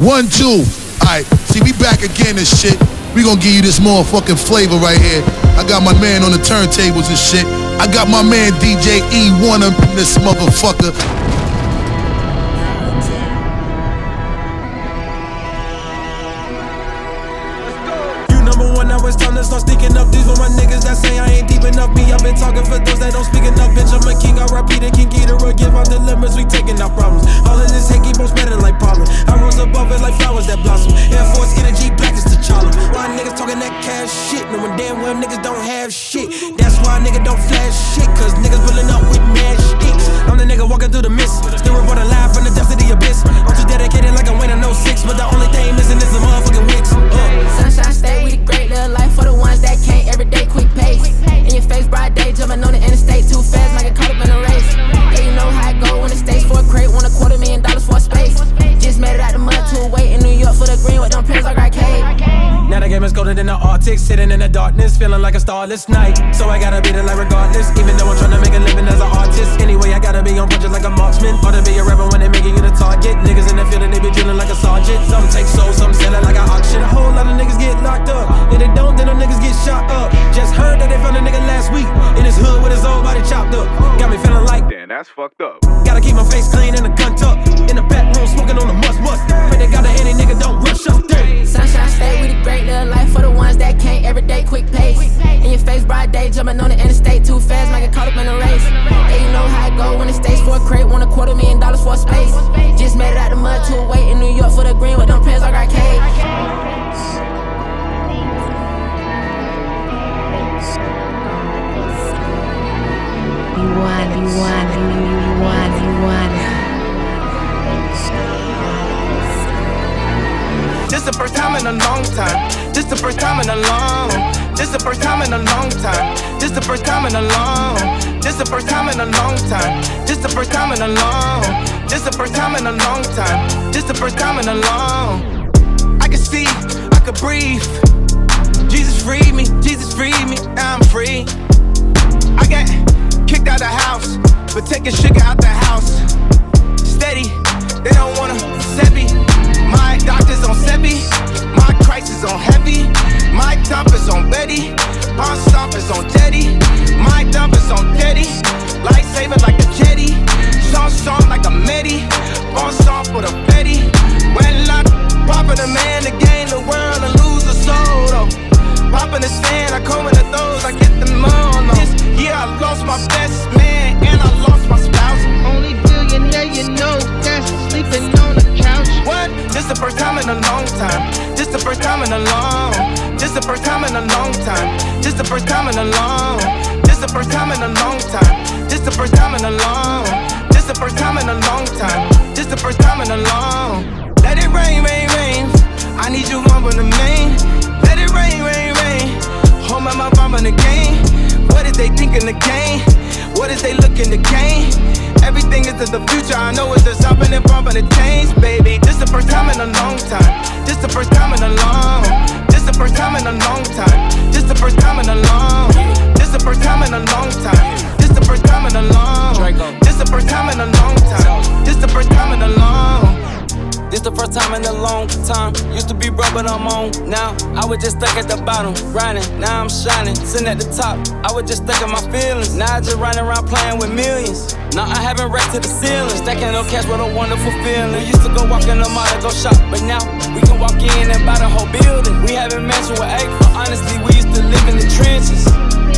One, two. Alright, see, we back again and shit. We gonna give you this motherfucking flavor right here. I got my man on the turntables and shit. I got my man DJ E1 up in this motherfucker. Been talking for those that don't speak enough. Bitch, I'm a king, I repeat it, King Ghidorah. Give out the limits, we taking our problems. All of this hate keep on spreading like pollen. I rose above it like flowers that blossom. Air Force, G, black is the T'Challa. Why niggas talking that cash shit? Knowing damn well niggas don't have shit. That's why nigga don't flash shit, darkness, feeling like a starless night. So I gotta beat it like regardless, even though I'm trying to make a living as an artist. Anyway, I gotta be on punches like a marksman, or to be a rapper when they making you the target. Niggas in the field and they be drilling like a sergeant. Some take souls, some sell it like an auction. A whole lot of niggas get locked up. If they don't, then them niggas get shot up. Just heard that they found a nigga last week in his hood with his whole body chopped up. Got me feeling like Damn, that's fucked up. Gotta keep my face clean and the gun tucked. On the must must. Pray they got any nigga don't rush us. Damn. Sunshine stay, with the great little life for the ones that can't every day, quick pace. In your face, bright day, jumping on the interstate too fast, might get caught up in a race. Yeah, you know how it go when the in a long time. This the first time in a long. I can see, I can breathe. Jesus freed me, Jesus freed me, now I'm free. I got kicked out the house, but taking sugar out the house. Steady, they don't wanna set me. My doctor's on Sebi, my crisis on heavy. My top is on Betty, my stop is on Teddy. My dump is on Teddy, lightsaber like a jetty. Song song like a Medi, on song for the Betty. When I pop the man to gain the world I'm in the game. What is they thinking the game? What is they looking to gain? Everything is in the future. I know it's just stopping and bumping the chains, baby. This the first time in a long time. This the first time in a long. This the first time in a long time. This the first time in a long. This the first time in a long time. This the first time in a long. Time This the first time in a long time. This the first time in a long. This the first time in a long time. Used to be broke, but I'm on now. I was just stuck at the bottom, grinding. Now I'm shining, sitting at the top. I was just stuck in my feelings. Now I just running around playing with millions. Now I haven't racked to the ceiling. Stacking up cash with a wonderful feeling. We used to go walk in the mall to go shop, but now we can walk in and buy the whole building. We haven't mansion with acres, but honestly, we used to live in the trenches.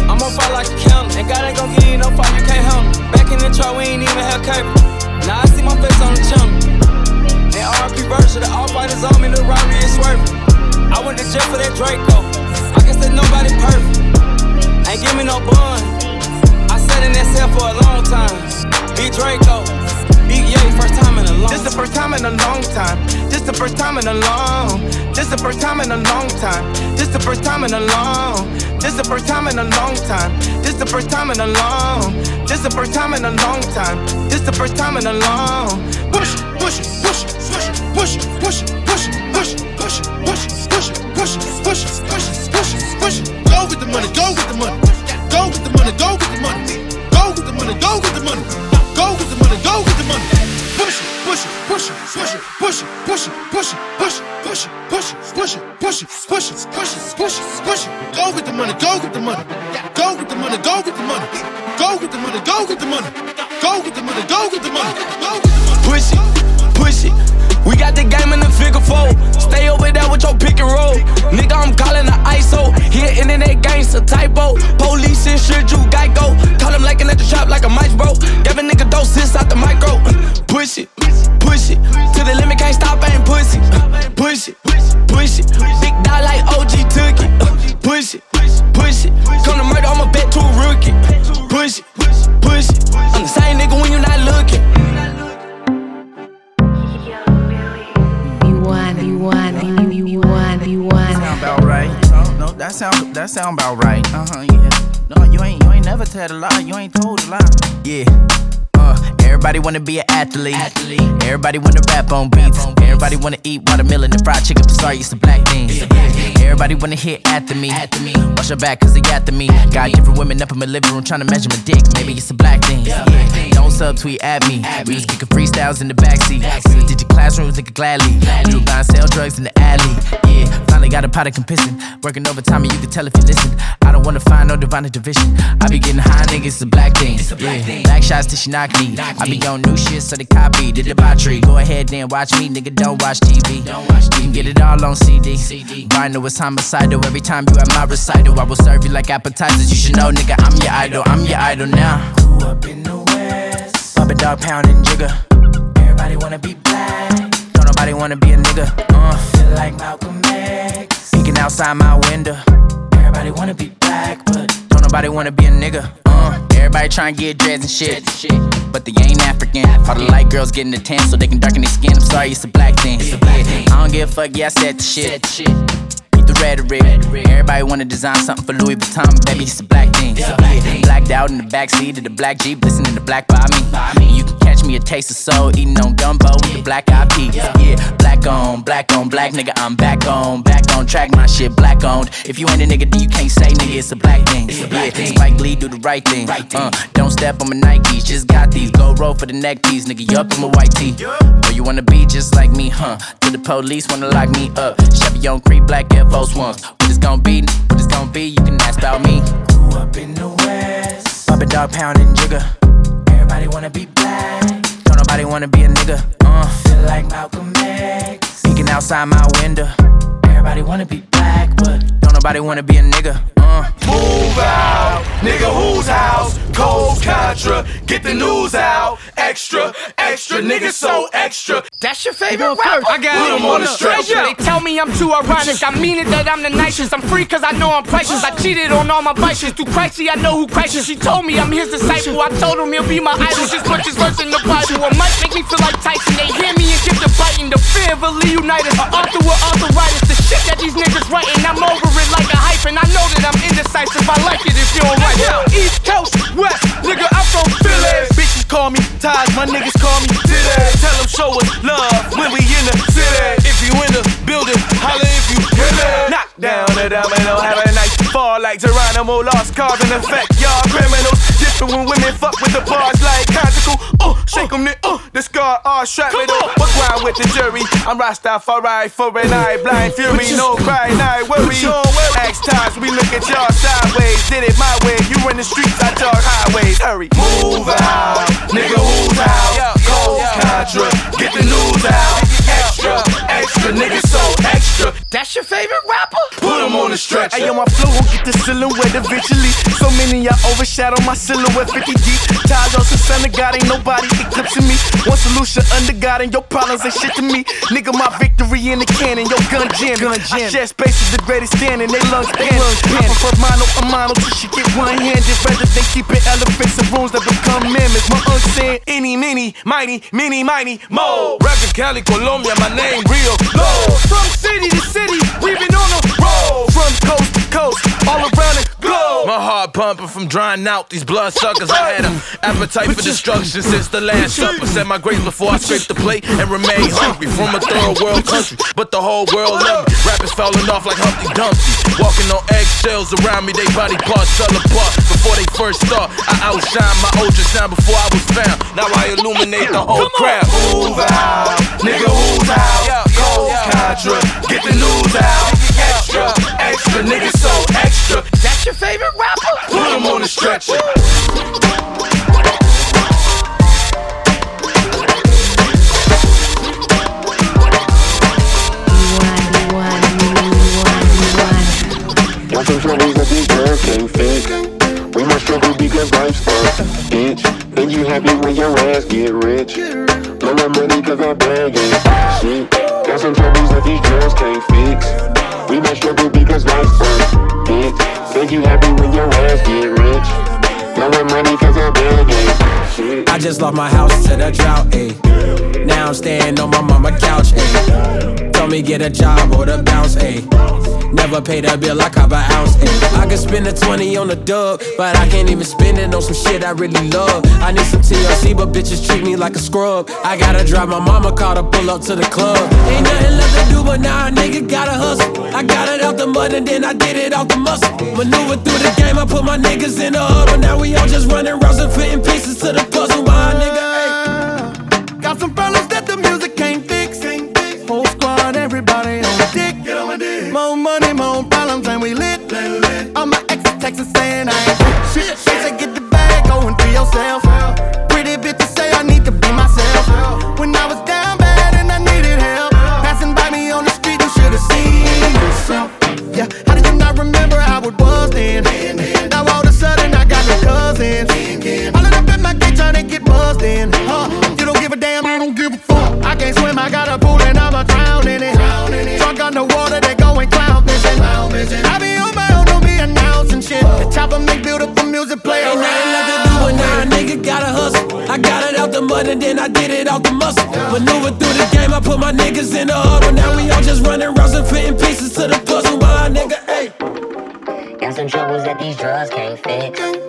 I'm on fire like a counter, and God ain't gon' give you no fire, you can't handle. Back in the truck, we ain't even have cable. Now I see my face on the channel. And RP version, the all fighters on me, the robbery is swerving. I went to jail for that Draco. I guess that nobody perfect. Ain't give me no bun. I sat in that cell for a long time. Big Draco. Big Yay, first time in a long This the first time in a long time. This the first time in a long. This the first time in a long time. This the first time in a long. This the first time in a long time. This the first time in a long. This the first time in a long time. This the first time in a long. Push, push, push, push, it, push, it, push, it, push, it, push, it, push, it, push, it, push, it, push, it, push, it, push, it, push, push. Go with the money, go with the money. Go with the money, go with the money. Go with the money, go with the money. Go with the money, go with the money. Push it, push it, push it, push it, push it, push it, push it, push it, push it, push it, push it, push it, push it, push it, push it, push it. Go get the money, go get the money. Go get the money, go get the money. Go get the money, go get the money. Go get the money, go get the money. Go get the money. Push it, push it. We got the game in the figure four. Stay over there with your pick and roll. Nigga, I'm calling the ISO. Here, internet gangsta typo. Police and shit, you Geico. Call him lacking at the trap like a mic bro. Give a nigga doses out the micro. Push it, push it. To the limit, can't stop, ain't pussy. Push it, push it. Big dog like OG took it. Push it, sound about right. Uh huh. Yeah. No, you ain't you ain't never tell a lie. You ain't told a lie. Yeah. Uh, everybody wanna be an athlete. athlete. Everybody wanna rap on beats. on Everybody wanna eat watermelon and fried chicken. Sorry, it's the black thing. Everybody wanna hit after me. After me. Watch your back, cause they after me. Got different women up in my living room trying to measure my dick. Maybe it's a black thing. Yeah. Don't subtweet at me. We was kicking freestyles in the backseat. We Did your classrooms, nigga, gladly. We were buying sell drugs in the alley. Yeah, finally got a pot of pissing. Working overtime, and you can tell if you listen. I don't wanna find no divine division. I be getting high, nigga, it's a black thing. Yeah, black shots till she knock me. I be on new shit, so they copy Did the debauchery. Go ahead, then watch me, nigga, don't watch TV. You can get it all on CD. Vinyl is homicidal. Every time you at my recital, I will serve you like appetizers. You should know, nigga, I'm your idol. I'm your idol now. Grew up in the Bumpin' dog pounding Jigga. Everybody wanna be black. Don't nobody wanna be a nigga. Uh, feel like Malcolm X. Peeking outside my window. Everybody wanna be black, but don't nobody wanna be a nigga. Uh, everybody tryna get dreads and shit. But they ain't African. All the light girls getting the tan so they can darken their skin. I'm sorry, it's a black thing. I don't give a fuck, yeah, I said the shit. Keep the rhetoric. Everybody wanna design something for Louis Vuitton, baby, it's a black thing. Blacked out in the backseat of the black Jeep, listening to the Black by me. You can catch me a taste of soul, eating on gumbo with the black eyed peas. Yeah, black on, black on, black nigga, I'm back on, back on track, my shit black owned. If you ain't a nigga, then you can't say nigga, it's a black thing. Yeah, Spike Lee do the right thing. right Uh, don't step on my Nikes, just got these. Go roll for the neck piece, nigga, you up in my white tee. Or you wanna be just like me, huh? Do the police wanna lock me up. Chevy on Creek, black Air Force Ones. What it's gonna be, what it's gonna be, you can ask about me. Grew up in the West. Bumpin' dog pounding Jigga. Everybody wanna be black. Don't nobody wanna be a nigga. Uh, feel like Malcolm X. Peeking outside my window. Everybody wanna be black, but don't nobody wanna be a nigga. Uh. Move out, nigga, whose house? Coast Contra, get the news out. Extra, extra, nigga, so extra. That's your favorite rapper? I got Put him on the stretcher. They tell me I'm too ironic. I mean it that I'm the nicest. I'm free cause I know I'm priceless. I cheated on all my vices. Through Christy, I know who Christ. She told me I'm his disciple. I told him he'll be my idol. Just much as verse in the Bible. It might make me feel like Tyson. They hear me and get the biting. The fear of a Leonidas. Arthur with arthritis. The shit that these niggas writing. I'm over it like a hyphen. I know that I'm indecisive. I like it if you don't like down the domino, have a nice fall like Geronimo. Lost cars in effect, y'all criminals. Different when women fuck with the bars like conjugal. Uh, shake them, uh, the scar, all strap it up. What grind with the jury? I'm Rastafari for an eye, blind fury, no cry, no worry. Ask times we look at y'all sideways. Did it my way, you in the streets, I jog highways. Hurry, move out, nigga, who's out? Coast Contra, get the news out. Extra, extra, nigga, so extra. That's your favorite rapper? Put him on the stretcher. Hey, yo, my flow will get the silhouette eventually. So many y'all overshadow my silhouette 50 deep. Talos, the son of God, ain't nobody eclipsing me. One solution under God, and your problems ain't shit to me. Nigga, my victory in the cannon, yo, gun jam. Gun jam. I share space with the greatest standing, they lungs panning. I prefer mono a mono till she get one handed. Rather than keeping elephants in rooms that become mammoths. My uncle saying, Any, mini, mighty, mini, mighty, mo. Rapping Cali, Colombia, my name real low. From city to city, Pumping from drying out these blood suckers. I had an appetite for destruction since the last supper. Said my grace before I scrape the plate and remain hungry from a third world country. But the whole world love me. Rappers falling off like Humpty Dumpty. Walking on eggshells around me, they body parts fell apart before they first start. I outshine my ultrasound before I was found. Now I illuminate the whole crowd. Move out, nigga, who's out? Coast Contra, get the news out. Extra, extra, niggas so extra. That's your favorite rapper? Fix. We must struggle because life's a bitch. Think you happy when your ass get rich. Blow my money cause I bag it. Shit. Got some troubles that these girls can't fix. We must struggle because life's a bitch. You happy when your ass get rich. Blow my money cause I bag it. Shit. I just lost my house to the drought, ayy. Now I'm staying on my mama couch, ayy. Told me get a job or the bounce, ayy. Never pay that bill, I cop an ounce, ayy. I can spend a 20 on a dub, but I can't even spend it on some shit I really love. I need some TLC, but bitches treat me like a scrub. I gotta drive my mama car to pull up to the club. Ain't nothing left to do, but now a nigga gotta hustle. I got it out the mud and then I did it out the muscle. Maneuver through the game, I put my niggas in the hub, but now we all just running rounds and don't give a fuck. I can't swim, I got a pool and I'ma drown in it. Drunk on the water, they going clown fishing. I be on my own, don't be announcing shit. The chopper make beautiful music play Ain't nothing left to do, but now a nigga gotta hustle. I got it out the mud and then I did it out the muscle. Maneuver through the game, I put my niggas in the hub, but now we all just running rounds and fitting pieces to the puzzle. My nigga, ayy. Got some troubles that these drugs can't fix.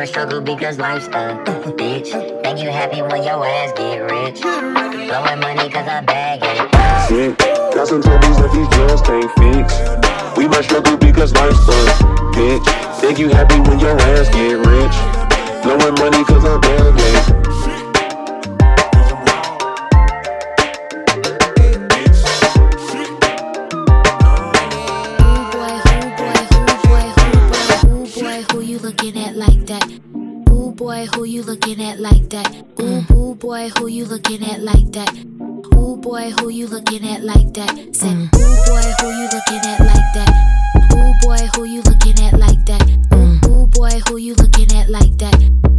Must struggle because life's a bitch. Think you happy when your ass get rich. Blowing money cause I bag it. Shit. Got some troubles that these girls can't fix. We must struggle because life's a bitch. Think you happy when your ass get rich. Blowing money cause I bag it. Boy, who you looking at like that? Ooh, ooh boy, who you looking at like that? Ooh boy, who you looking at like that? Said, ooh boy, who you looking at like that? Ooh boy, who you looking at like that? Ooh, ooh boy, who you looking at like that?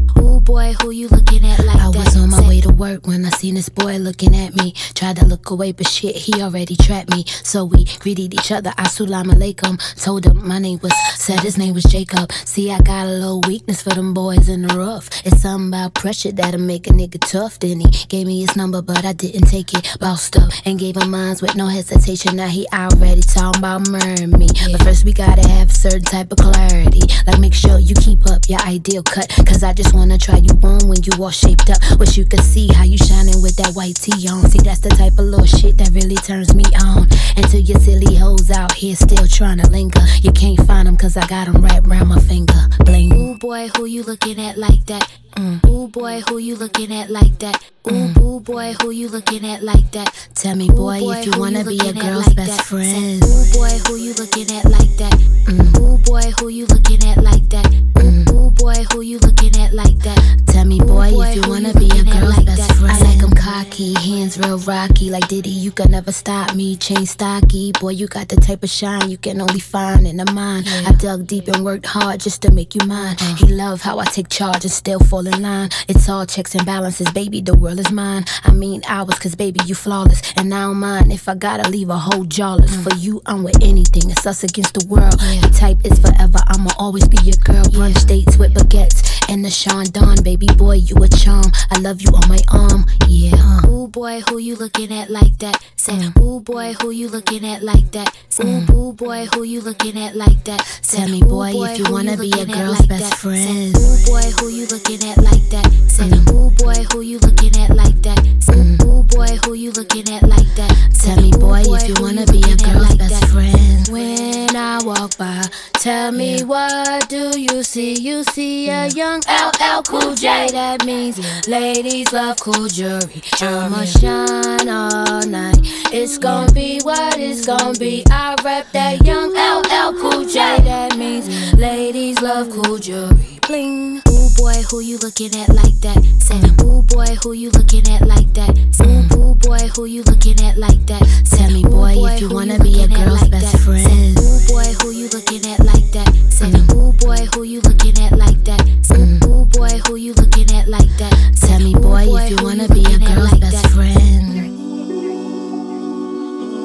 Boy, who you looking at like I that? was on my way to work when I seen this boy looking at me. Tried to look away, but shit, he already trapped me. So we greeted each other. Assalamu alaikum. Told him my name was, said his name was Jacob. See, I got a little weakness for them boys in the rough. It's something about pressure that'll make a nigga tough. Then he gave me his number, but I didn't take it. Bossed up and gave him mine with no hesitation. Now he already talking about murdering me. But first, we gotta have a certain type of clarity. Like, make sure you keep up your ideal cut. Cause I just wanna try you on when you all shaped up. Wish you could see how you shining with that white tee on. See, that's the type of little shit that really turns me on. Until your silly hoes out here still trying to linger. You can't find them cause I got them wrapped around my finger. Bling. Ooh boy, who you looking at like that? Mm. Ooh boy, who you looking at like that? Ooh, ooh boy, who you looking at like that? Tell me, Ooh, boy, if you wanna be a girl's like best that? friend. Ooh boy, who you looking at like that? Mm. Ooh boy, who you looking at like that? Ooh, ooh boy, who you looking at like that? Tell me, boy, if you wanna be a girl's like best friend. I like him cocky, hands real rocky, like Diddy. You can never stop me, chain stocky. Boy, you got the type of shine you can only find in a mind. I dug deep and worked hard just to make you mine. Uh-huh. He love how I take charge and still fall in line. It's all checks and balances, baby. The world is mine. I mean hours, cause baby, you flawless. And I don't mind if I gotta leave a whole jawless. Mm. For you, I'm with anything. It's us against the world. The type is forever. I'ma always be your girl. Brunch dates with baguettes and the Sean Don, baby boy, you a charm. I love you on my arm, yeah. uh. Ooh boy, who you looking at like that? Say, mm. ooh boy, who you looking at like that? Ooh, mm. ooh boy, who you looking at like that? Say, Tell me, ooh, boy, if you wanna be a girl's like best that? friend. Say, ooh boy, who you looking at like that? Say, mm. ooh boy, who you looking at like that? Ooh, ooh boy, who you looking at like that? Tell me, boy, if you wanna be a girl's best friend. When I walk by, tell me what do you see? You see a young LL Cool J. That means ladies love cool jewelry. I'ma shine all night. It's gonna be what it's gonna be. I rep that young LL Cool J. That means ladies love cool jewelry. Bling. Mm-hmm. Ooh boy, who you looking at like that? Say, mm-hmm. ooh boy, who you looking at like that? Ooh, ooh boy, who you looking at like that? Tell me, boy, if you wanna be a girl's best friend. Ooh boy, who you looking at like that? Say, mm-hmm. ooh boy, who you looking at like that? Ooh, ooh boy, who you looking at like that? Tell me, boy, if you wanna be a girl's best friend.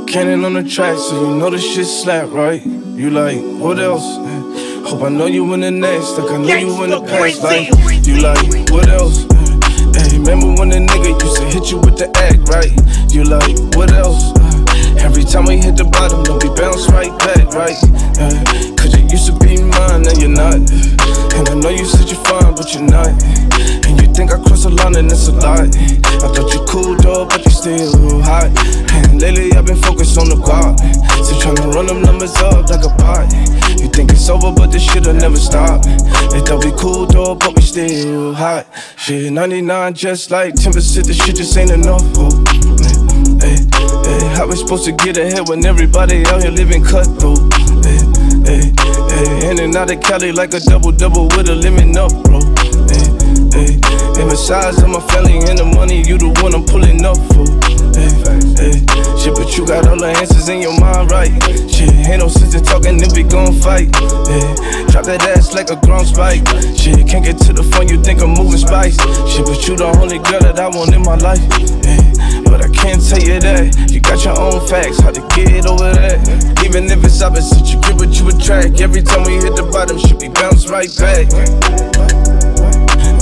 Cannon on the track, so you know the shit slap, right? You like, what else? Hope I know you in the next, like I know you in the past life. You like, what else? Hey, remember when the nigga used to hit you with the act, right? You like, what else? Every time we hit the bottom, don't be bounce right back, right? Cause you used to be mine, now you're not. And I know you said you're fine, but you're not. And you think I cross the line and it's a lie. I thought you cool, though, but you still hot. And lately I've been focused on the guap. Still tryna run them numbers up like a pot. You think it's over, but this shit'll never stop. They thought we cool, though, but we still hot. Shit, 99 just like 10%, this shit just ain't enough. Oh, Hey, hey, how we supposed to get ahead when everybody out here living cutthroat? Oh, hey, hey, in and out of Cali like a double double with a limit up, bro. Hey, hey, and besides, I'm my family and the money, you the one I'm pulling up for. Hey, hey, shit, but you got all the answers in your mind, right? Shit, ain't no sense in talking if we gon' fight. Hey, drop that ass like a grown spike. Shit, can't get to the phone, you think I'm moving spice. Shit, but you the only girl that I want in my life. Hey, but I can't tell you that. You got your own facts, how to get over that. Even if it's opposite, you get what you attract. Every time we hit the bottom, shit, we bounce right back.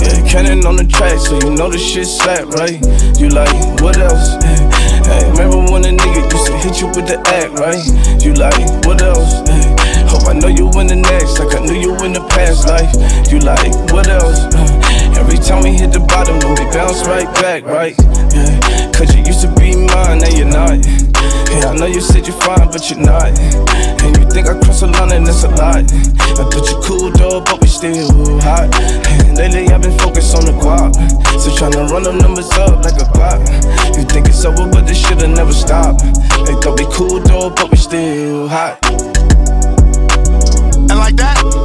Yeah, cannon on the track, so you know the shit slap, right? You like, what else? Hey, remember when a nigga used to hit you with the act, right? You like, what else? Hey, hope I know you in the next, like I knew you in the past life. You like, what else? Every time we hit the bottom, then we bounce right back, right? Yeah, cause you used to be mine, now you're not. Yeah, I know you said you're fine, but you're not. And you think I cross the line and that's a lot. Thought you cool though, but we still hot. And lately I've been focused on the guap. So tryna run them numbers up like a clock. You think it's over, but this shit'll never stop. They thought we cool though, but we still hot. And like that,